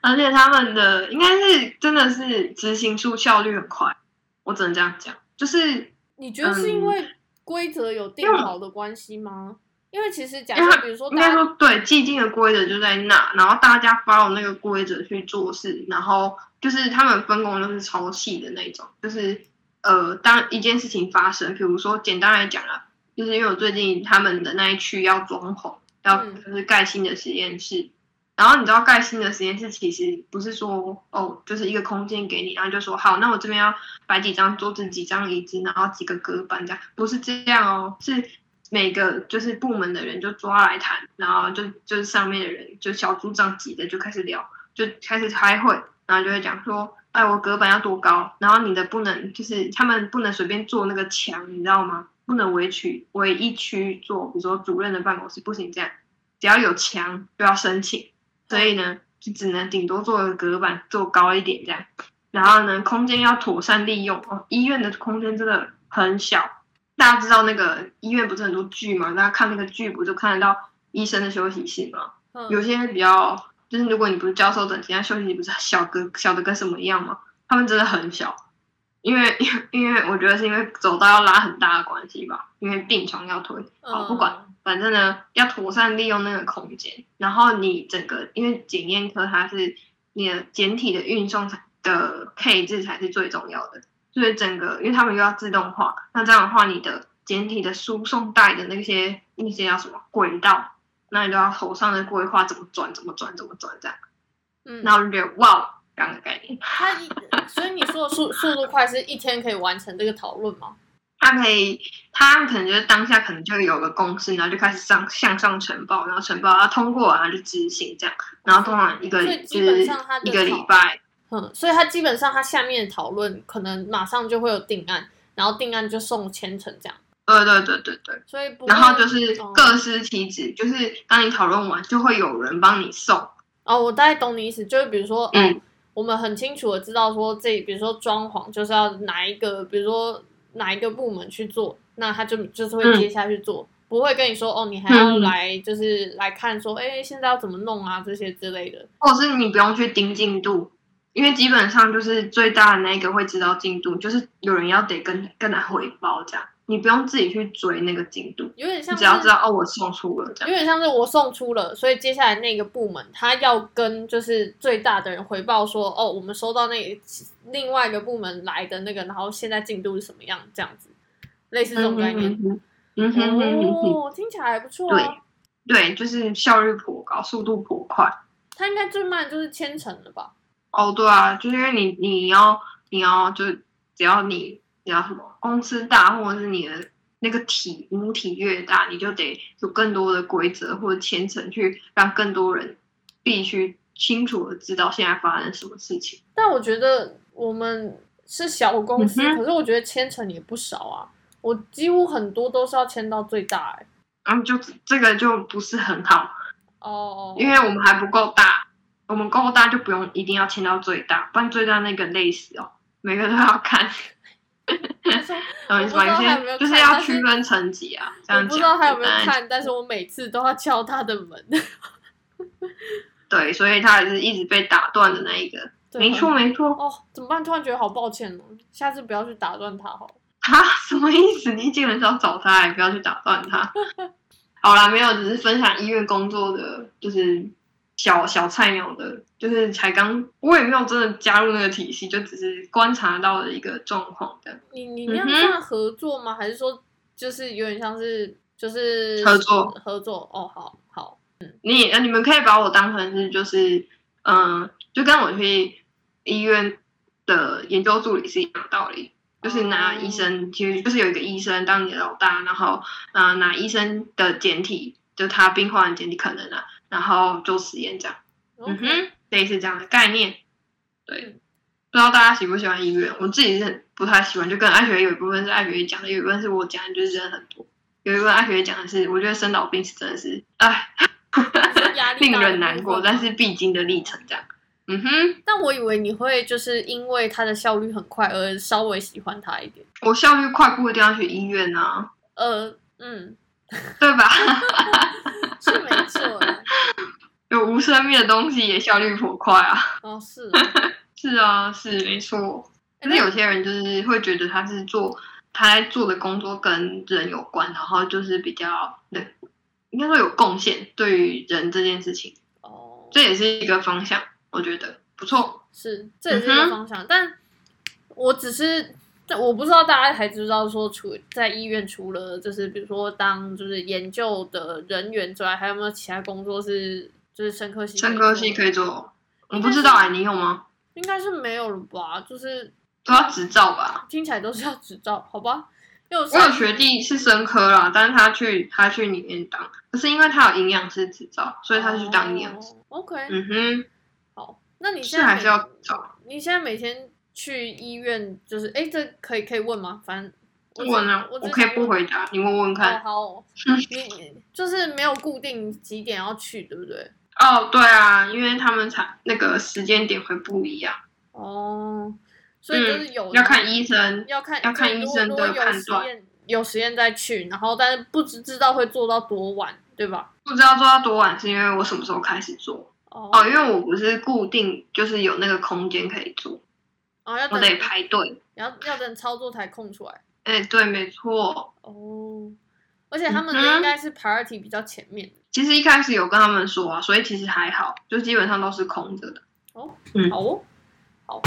而且他们的应该是真的是执行出效率很快，我只能这样讲，就是你觉得是因嗯为规则有定好的关系吗？因为其实假设比如说应该大家说对既定的规则就在那，然后大家 follow 那个规则去做事，然后就是他们分工都是超细的那种，就是呃，当一件事情发生，比如说简单来讲啊，就是因为我最近他们的那一区要装潢，要嗯就是盖新的实验室。然后你知道盖新的实验室其实不是说哦，就是一个空间给你，然后就说好，那我这边要摆几张桌子、几张椅子，然后几个隔板这样，不是这样哦，是每个就是部门的人就抓来谈，然后就就是上面的人就小组长级的就开始聊，就开始开会，然后就会讲说，哎，我隔板要多高，然后你的不能就是他们不能随便做那个墙，你知道吗？不能围区围一区做，比如说主任的办公室不行这样，只要有墙就要申请，所以呢就只能顶多做个隔板做高一点这样，然后呢空间要妥善利用哦，医院的空间真的很小。大家知道那个医院不是很多剧嘛？大家看那个剧不就看得到医生的休息室吗？嗯有些比较就是如果你不是教授等级，那休息室不是小个小的跟什么一样吗？他们真的很小，因为因为我觉得是因为走道要拉很大的关系吧，因为病床要推。好，不管，反正呢要妥善利用那个空间，然后你整个因为检验科它是你的简体的运送的配置才是最重要的。所以整个，因为他们又要自动化，那这样的话，你的简体的输送带的那些那些叫什么轨道，那你就要头上的规划怎么转，怎么转，怎么转这样。嗯，然后我就觉得哇，这样的概念，他一，(laughs) 所以你说的速速度快是一天可以完成这个讨论吗？他可以，他可能就是当下可能就有个公司，然后就开始上向上呈报，然后呈报，然后通过，然后就执行这样，然后通常一个基本是上它的一个礼拜，嗯，所以他基本上他下面的讨论可能马上就会有定案，然后定案就送签呈这样，对对对对对。所以不然后就是哦各司其职，就是当你讨论完，就会有人帮你送。哦，我大概懂你意思，就是比如说，嗯哦，我们很清楚的知道说这，比如说装潢就是要哪一个，比如说哪一个部门去做，那他就就是会接下去做，不会跟你说哦，你还要嗯来就是来看说，哎，现在要怎么弄啊这些之类的。或者是你不用去盯进度，因为基本上就是最大的那个会知道进度，就是有人要得跟跟他汇报这样，你不用自己去追那个进度，有点像是只要知道哦我送出了这样。有点像是我送出了，所以接下来那个部门他要跟就是最大的人回报说，哦，我们收到那另外一个部门来的那个，然后现在进度是什么样，这样子，类似这种概念。嗯哦，听起来还不错啊。对，就是效率颇高，速度颇快。它应该最慢就是千层了吧？哦，对啊，就是因为你你要你要就只要你你要什么公司大，或者是你的那个体母体越大，你就得有更多的规则或者牵程去让更多人必须清楚的知道现在发生什么事情。但我觉得我们是小公司，嗯可是我觉得千层也不少啊。我几乎很多都是要签到最大哎、然后就这个就不是很好，哦，因为我们还不够大，我们够大就不用一定要签到最大，不然最大那个累死哦，每个都要看。他说懂我意思吗？有我不知道他有没有些就是要区分层级啊，这我样讲。不知道他有没有看，但是我每次都要敲他的门。(laughs) 对，所以他也是一直被打断的那一个。对没错，没错。哦，怎么办？突然觉得好抱歉哦，下次不要去打断他好了。啊，(laughs) 什么意思？你基本上找他，也不要去打断他。(laughs) 好啦，没有，只是分享医院工作的，就是小小菜鸟的，就是才刚，我也没有真的加入那个体系，就只是观察到的一个状况的。你你那样嗯哼算合作吗？还是说就是有点像是就是合作合作？哦，好好，嗯你呃，你们可以把我当成是就是，嗯、就跟我去医院的研究助理是一样的道理，就是拿哦医生，其实就是有一个医生当你的老大，然后啊、呃拿医生的简体，就他病患的简体可能啊，然后做实验这样，嗯哼，类似这样的概念。对嗯，不知道大家喜不喜欢医院，我自己是很不太喜欢，就跟艾学有一部分是艾学讲的，有一部分是我讲的，就是人很多。有一部分艾学讲的是，我觉得生老病死真的是，哎，(laughs) 令人难过，但是必经的历程这样。嗯哼，但我以为你会就是因为它的效率很快而稍微喜欢它一点。我效率快不一定要去医院啊，呃，嗯，(laughs) 对吧？(laughs) 是没错啦。有无生命的东西也效率颇快啊。哦，是哦。(laughs) 是啊，是没错。可是有些人就是会觉得他是做他在做的工作跟人有关，然后就是比较对，应该说有贡献对于人这件事情，哦，这也是一个方向，我觉得不错。是，这也是一个方向，但我只是，但我不知道大家还知道说，除在医院除了就是比如说当就是研究的人员之外，还有没有其他工作是就是生科系？生科系可以做，我不知道哎、你有吗？应该是没有了吧？就是都要执照吧？听起来都是要执照，好吧？因为我我有学弟是生科啦，但是他去他去里面当，可是因为他有营养师执照，所以他去当营养师。哦 OK，、嗯哼，好，那你现在是还是要执照。你现在每天去医院，就是哎，这可以可以问吗？反正问啊，我我可以不回答，你问问哦，看。好哦，(laughs) 你你就是没有固定几点要去，对不对？哦，对啊，因为他们才那个时间点会不一样，哦，所以就是有、嗯要看医生。要看要看医生的判断有时间再去，然后但是不知知道会做到多晚，对吧？不知道做到多晚，是因为我什么时候开始做哦哦，因为我不是固定，就是有那个空间可以做，哦，要我得等排队。要要等操作台空出来哎，对，没错。哦，而且他们应该是 priority 比较前面的其实一开始有跟他们说啊，所以其实还好，就基本上都是空着的。哦嗯好哦，好，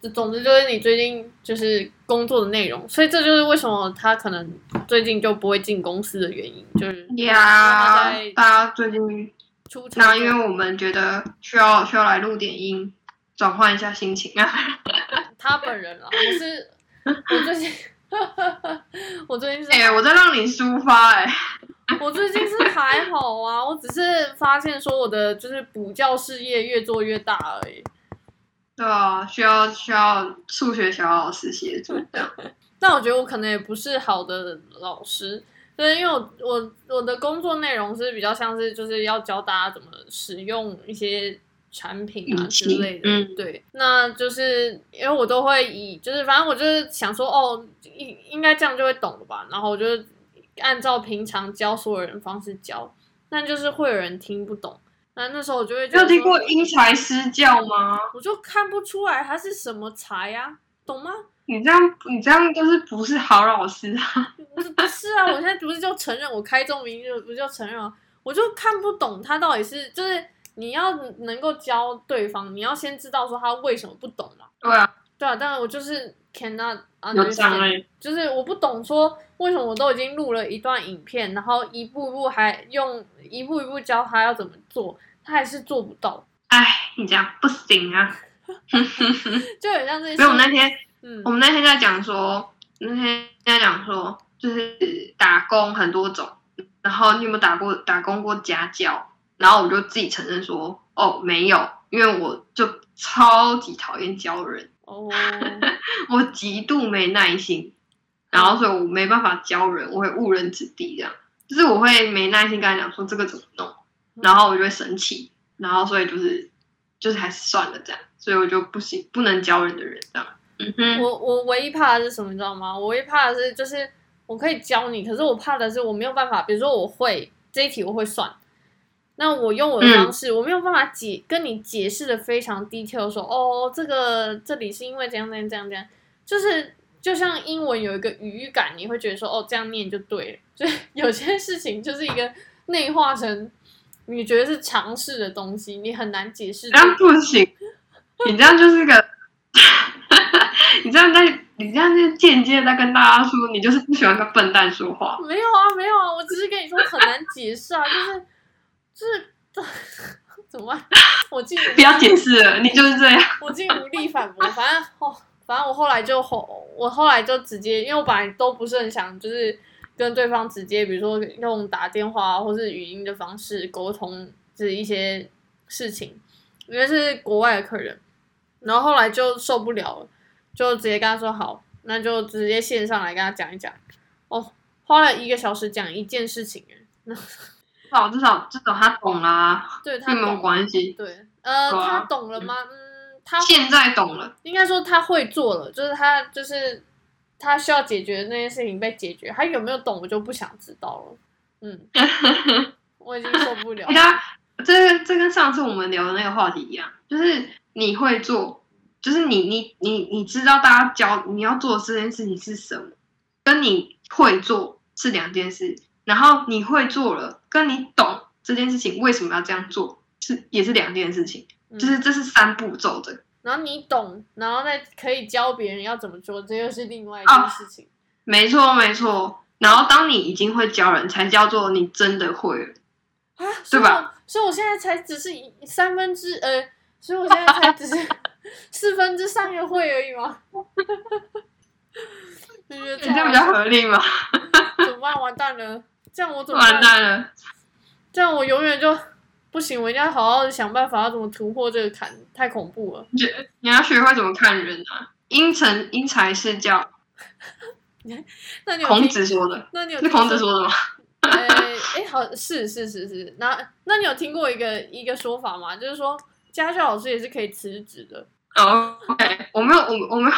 这总之就是你最近就是工作的内容，所以这就是为什么他可能最近就不会进公司的原因，就是大家最近，出差那因为我们觉得需要需要来录点音，转换一下心情啊。(laughs) 他本人啊，我是我最近 (laughs) 我最近是哎、我在让你抒发、哎，我最近是还好啊，我只是发现说我的就是补教事业越做越大而已。对啊，需要需要数学小老师协助这样。(laughs) 但我觉得我可能也不是好的老师，对，因为我我我的工作内容是比较像是就是要教大家怎么使用一些产品啊之类的，嗯对，那就是因为我都会以就是反正我就是想说哦，应应该这样就会懂了吧，然后我就按照平常教所有人方式教，但就是会有人听不懂，那那时候我就会你有听过因材施教吗？我就看不出来它是什么材呀、懂吗？你这样你这样就是不是好老师啊？(laughs) 不是不是啊，我现在不是就承认我开这种名就不就承认了，我就看不懂他到底是就是你要能够教对方，你要先知道说他为什么不懂嘛。对啊，对啊，但是我就是 cannot understand，就是我不懂说为什么我都已经录了一段影片，然后一步一步还用一步一步教他要怎么做，他还是做不到，哎，你这样不行啊！(laughs) (laughs) 就很像这些。所以我们那天嗯我们那天在讲说，那天在讲说，就是打工很多种，然后你有没有打过打工过家教？然后我就自己承认说，哦，没有，因为我就超级讨厌教人，哦，(laughs) 我极度没耐心，然后所以我没办法教人，我会误人子弟这样，就是我会没耐心跟他讲说这个怎么弄，然后我就会生气，然后所以就是就是还是算了这样，所以我就不行，不能教人的人这样，我我唯一怕的是什么，你知道吗？我唯一怕的是就是我可以教你，可是我怕的是我没有办法，比如说我会这一题我会算，那我用我的方式，我没有办法解跟你解释的非常 detail，说哦，这个这里是因为怎样怎样怎样怎样，就是就像英文有一个语感，你会觉得说哦这样念就对了，(laughs) 就是有些事情就是一个内化成你觉得是常识的东西，你很难解释。这样不行，你这样就是个，(laughs) 你这样在，你这样就间接在跟大家说，你就是不喜欢跟笨蛋说话。没有啊，没有啊，我只是跟你说很难解释啊，就是就是 (laughs) 怎么办？(laughs) 我竟不要解释了，你就是这样。我竟无力反驳，反正哦，反正我后来就后，我后来就直接，因为我本来都不是很想，就是跟对方直接，比如说用打电话或是语音的方式沟通，就是一些事情，因为是国外的客人，然后后来就受不了了，就直接跟他说好，那就直接线上来跟他讲一讲。哦，花了一个小时讲一件事情，哎，至少至少至少他懂啦，对他没有懂，关系。对，呃，啊他懂了吗？嗯，他现在懂了，应该说他会做了，就是他就是他需要解决的那些事情被解决，他有没有懂我就不想知道了。嗯，(laughs) 我已经受不了 (laughs) 哎。他这个这跟上次我们聊的那个话题一样，就是你会做，就是你你你你知道大家教你要做的这件事情是什么，跟你会做是两件事。然后你会做了，跟你懂这件事情为什么要这样做是也是两件事情，嗯就是这是三步骤的。然后你懂，然后再可以教别人要怎么做，这又是另外一件事情。没错没错。然后当你已经会教人，才叫做你真的会了。啊，对吧？所以我现在才只是三分之呃，所以我现在才只是 (laughs) 四分之三个会而已吗？你觉得这样比较合理吗？怎么办？完蛋了！这样我怎么完？蛋了。这样我永远就不行，我一定要好好的想办法，要怎么突破这个坎，太恐怖了。你要学会怎么看人啊！因成因材施教，(laughs) 那你有孔？子说的，那你有是听孔子说的吗？呃，哎，好，是是是是，那那你有听过一个一个说法吗？就是说家教老师也是可以辞职的。哦，OK，我没有，我我没有，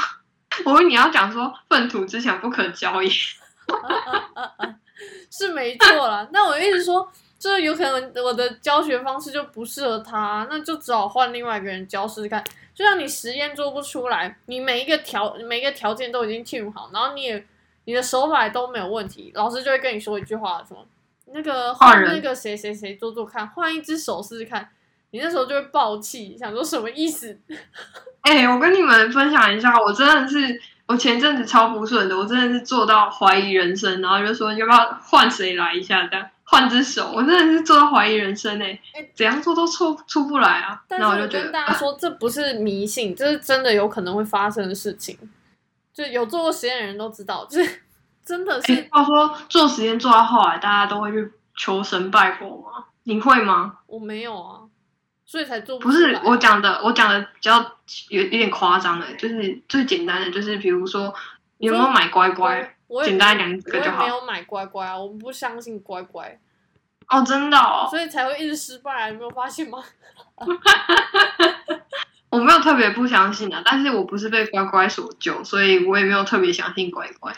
我问你要讲说粪土之强不可教也。(laughs) (laughs) 是没错啦。那我一直说，就是有可能我的教学方式就不适合他，那就只好换另外一个人教试试看。就像你实验做不出来，你每一个条每一个条件都已经 tune 好，然后你也你的手法都没有问题，老师就会跟你说一句话，什么那个换那个谁谁谁做做看，换一只手试试看。你那时候就会爆气，想说什么意思？(laughs) 哎、我跟你们分享一下，我真的是，我前阵子超不顺的，我真的是做到怀疑人生，然后就说要不要换谁来一下，这样换只手，我真的是做到怀疑人生哎、哎怎样做都出出不来啊。但是我就觉得，啊跟大家说，这不是迷信，这是真的有可能会发生的事情。就有做过实验的人都知道，就是 (laughs) 真的是哎，话说做实验做到后来，大家都会去求神拜佛吗？你会吗？我没有啊，所以才做不。是我讲的，我讲的比较有有点夸张的，就是最简单的，就是比如说你有没有买乖乖？我简单两个就好没有买乖乖啊，我们不相信乖乖，哦，真的哦，所以才会一直失败、啊。你没有发现吗？(laughs) 我没有特别不相信啊，但是我不是被乖乖所救，所以我也没有特别相信乖乖。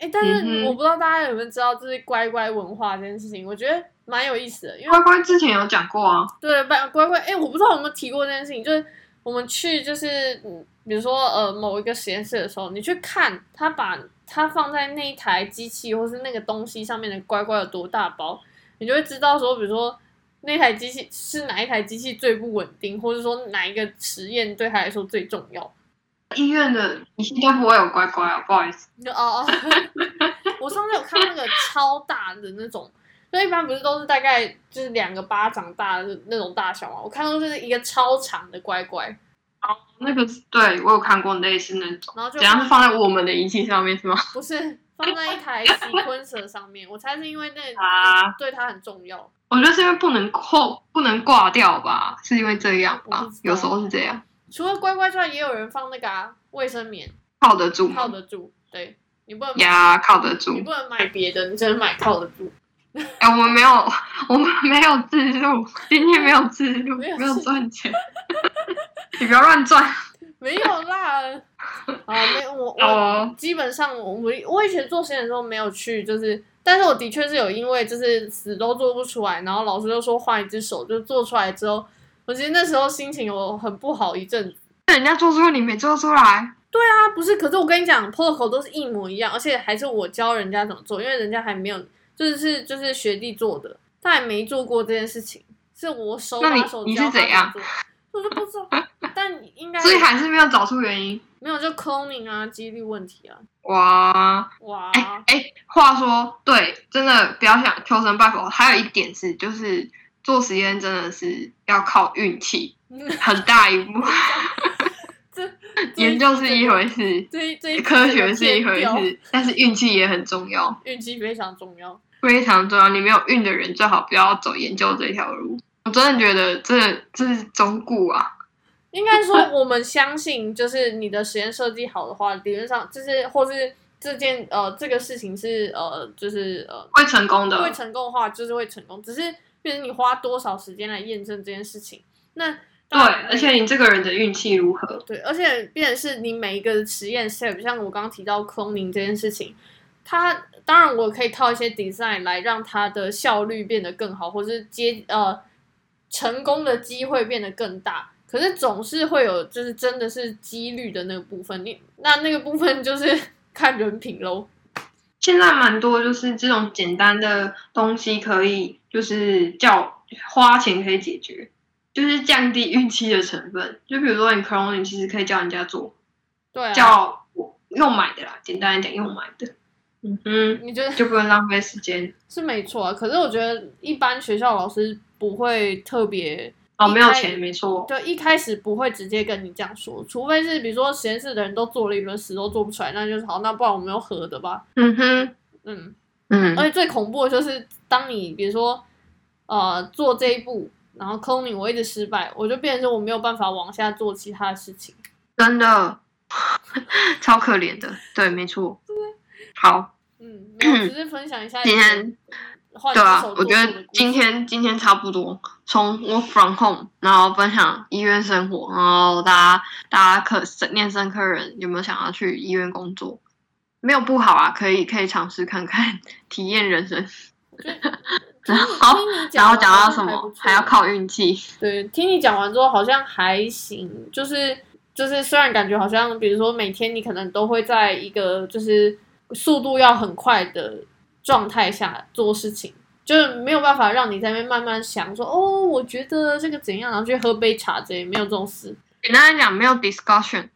哎，但是我不知道大家有没有知道，就是乖乖文化这件事情，我觉得蛮有意思的，因为乖乖之前有讲过啊，对，乖乖乖，哎、我不知道有没有提过这件事情，就是我们去，就是嗯，比如说呃某一个实验室的时候，你去看他把它放在那一台机器或是那个东西上面的乖乖有多大包，你就会知道说，比如说那台机器是哪一台机器最不稳定，或者说哪一个实验对他来说最重要。医院的仪器都不会有乖乖啊，不好意思。哦哦，(laughs) 我上次有看到那个超大的那种，就一般不是都是大概就是两个巴掌大的那种大小嘛？我看到就是一个超长的乖乖，那个对我有看过类似那种，然后就怎样是放在我们的仪器上面是吗？(laughs) 不是放在一台 sequencer 上面，我猜是因为那 (laughs) 啊对它很重要。我觉得是因为不能扣，不能挂掉吧，是因为这样吧？有时候是这样，除了乖乖之外，也有人放那个啊卫生棉，靠得住？靠得住。对你不能呀，靠得住你。不能买别的，你只能买靠得住。哎、(laughs) 我们没有，我们没有自录，今天没有自录，没有赚钱，你不要乱赚 (laughs) 没有啦，啊，没有我我哦。基本上我我我以前做实验的时候没有去，就是，但是我的确是有因为就是死都做不出来，然后老师就说换一只手，就做出来之后，我其实那时候心情有很不好一阵子。那人家做出来，你没做出来，对啊，不是，可是我跟你讲，protocol 都是一模一样，而且还是我教人家怎么做，因为人家还没有，就是是就是学弟做的，他还没做过这件事情，是我手把手教他你是怎样做，我就不知道，(laughs) 但应该所以还是没有找出原因。没有就 cloning 啊，几率问题啊，哇，哇，哎哎，话说对，真的不要想求神拜佛。还有一点是，就是做实验真的是要靠运气，(laughs) 很大一部分。(laughs) 这研究是一回，事，这一这一科学是一回事，但是运气也很重要，运气非常重要。非常重要。你没有运的人，最好不要走研究这条路。我真的觉得这这是中固啊。应该说，我们相信，就是你的实验设计好的话，理论上就是，或是这件呃这个事情是呃就是呃会成功的会，成功的话，就是会成功。只是，变成你花多少时间来验证这件事情。那对，而且你这个人的运气如何？对，而且变成是你每一个实验 step，像我刚刚提到 cloning 这件事情，它当然我可以靠一些 design 来让它的效率变得更好，或是接呃成功的机会变得更大。可是总是会有就是真的是几率的那个部分，你那那个部分就是 (laughs) 看人品喽。现在蛮多就是这种简单的东西，可以就是叫花钱可以解决，就是降低运气的成分。就比如说你 c r o n i n g 其实可以叫人家做，对啊，叫我用买的啦，简单来讲用买的，嗯哼，你觉得就不用浪费时间。(laughs) 是没错啊。可是我觉得一般学校老师不会特别哦，没有钱，没错，就一开始不会直接跟你这样说，除非是比如说实验室的人都做了一轮，死都做不出来，那就是好，那不然我们用合的吧。嗯哼，嗯，嗯而且最恐怖的就是当你比如说呃做这一步，然后 cloning 我一直失败，我就变成说我没有办法往下做其他的事情。真的 (laughs) 超可怜的，对，没错。好，嗯，只是分享一下今天对啊，我觉得今天今天差不多，从 work from home，然后分享医院生活，然后大家大家可念生科人有没有想要去医院工作？没有不好啊，可以可以尝试看看，(laughs) 体验人生。(laughs) 然后然后讲到什么还要靠运气，对，听你讲完之后好像还行，就是就是虽然感觉好像，比如说每天你可能都会在一个就是速度要很快的状态下做事情，就是没有办法让你在那边慢慢想说哦，我觉得这个怎样，然后去喝杯茶这些，没有这种事。简单来讲，没有 discussion，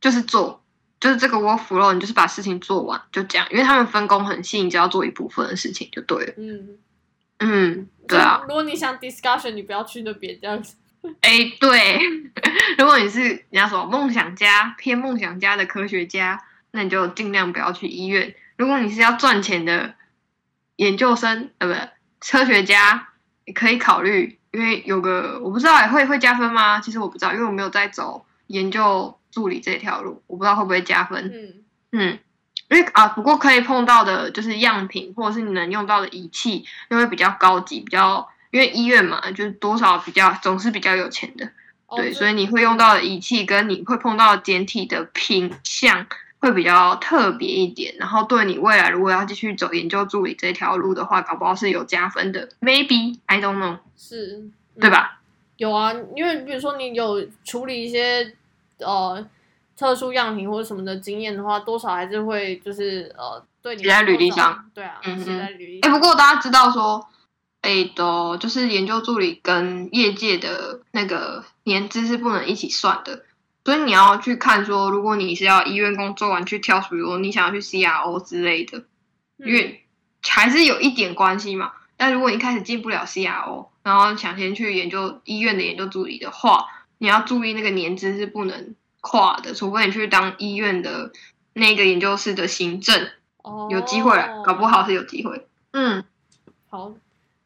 就是做，就是这个 work flow，你就是把事情做完，就这样，因为他们分工很细，你只要做一部分的事情就对了。嗯，嗯，对啊，如果你想 discussion，你不要去那边这样子。(laughs) 哎，对，(laughs) 如果你是人家说梦想家偏梦想家的科学家，那你就尽量不要去医院。如果你是要赚钱的研究生，呃，不，科学家，你可以考虑，因为有个我不知道会会加分吗？其实我不知道，因为我没有在走研究助理这条路，我不知道会不会加分。嗯嗯，因为啊，不过可以碰到的就是样品或者是你能用到的仪器，因为比较高级，比较因为医院嘛，就是多少比较总是比较有钱的。对，所以你会用到的仪器跟你会碰到的简体的品相会比较特别一点，然后对你未来如果要继续走研究助理这条路的话，搞不好是有加分的，maybe I don't know，是，嗯对吧？有啊，因为比如说你有处理一些呃特殊样品或者什么的经验的话，多少还是会就是呃对你写在履历上。对啊，嗯哼写在履历哎，上。不过大家知道说，哎的，就是研究助理跟业界的那个年资是不能一起算的，所以你要去看说，如果你是要医院工作完去跳，比如你想要去 CRO 之类的，嗯因为还是有一点关系嘛。但如果你一开始进不了 CRO，然后想先去研究医院的研究助理的话，你要注意那个年资是不能跨的，除非你去当医院的那个研究室的行政，哦有机会啊，搞不好是有机会。嗯，好，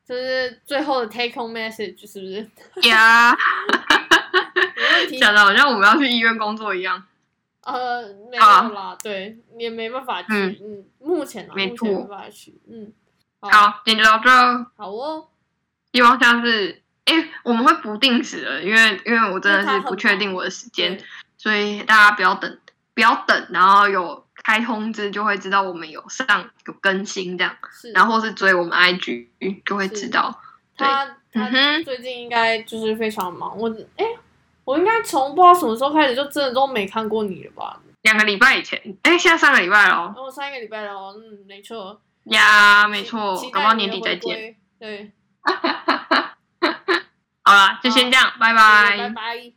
这是最后的 take home message 是不是？呀。(laughs) 讲的好像我们要去医院工作一样。呃，没有好啦，对，也没办法去，嗯。嗯，目前啊，没办法去，嗯，好，好，今天就到这儿。好哦，希望下次，哎、我们会不定时的，因为因为我真的是不确定我的时间，所以大家不要等，不要等，然后有开通知就会知道我们有上有更新这样，然后是追我们 IG 就会知道。对。他他嗯哼。最近应该就是非常忙，我哎、我应该从不知道什么时候开始就真的都没看过你了吧？两个礼拜以前，哎、现在三个礼拜了哦。上一个礼拜了哦，嗯，没错，呀，没错期，搞不好待你的年底再见。对，(laughs) 好啦，就先这样，拜拜拜拜。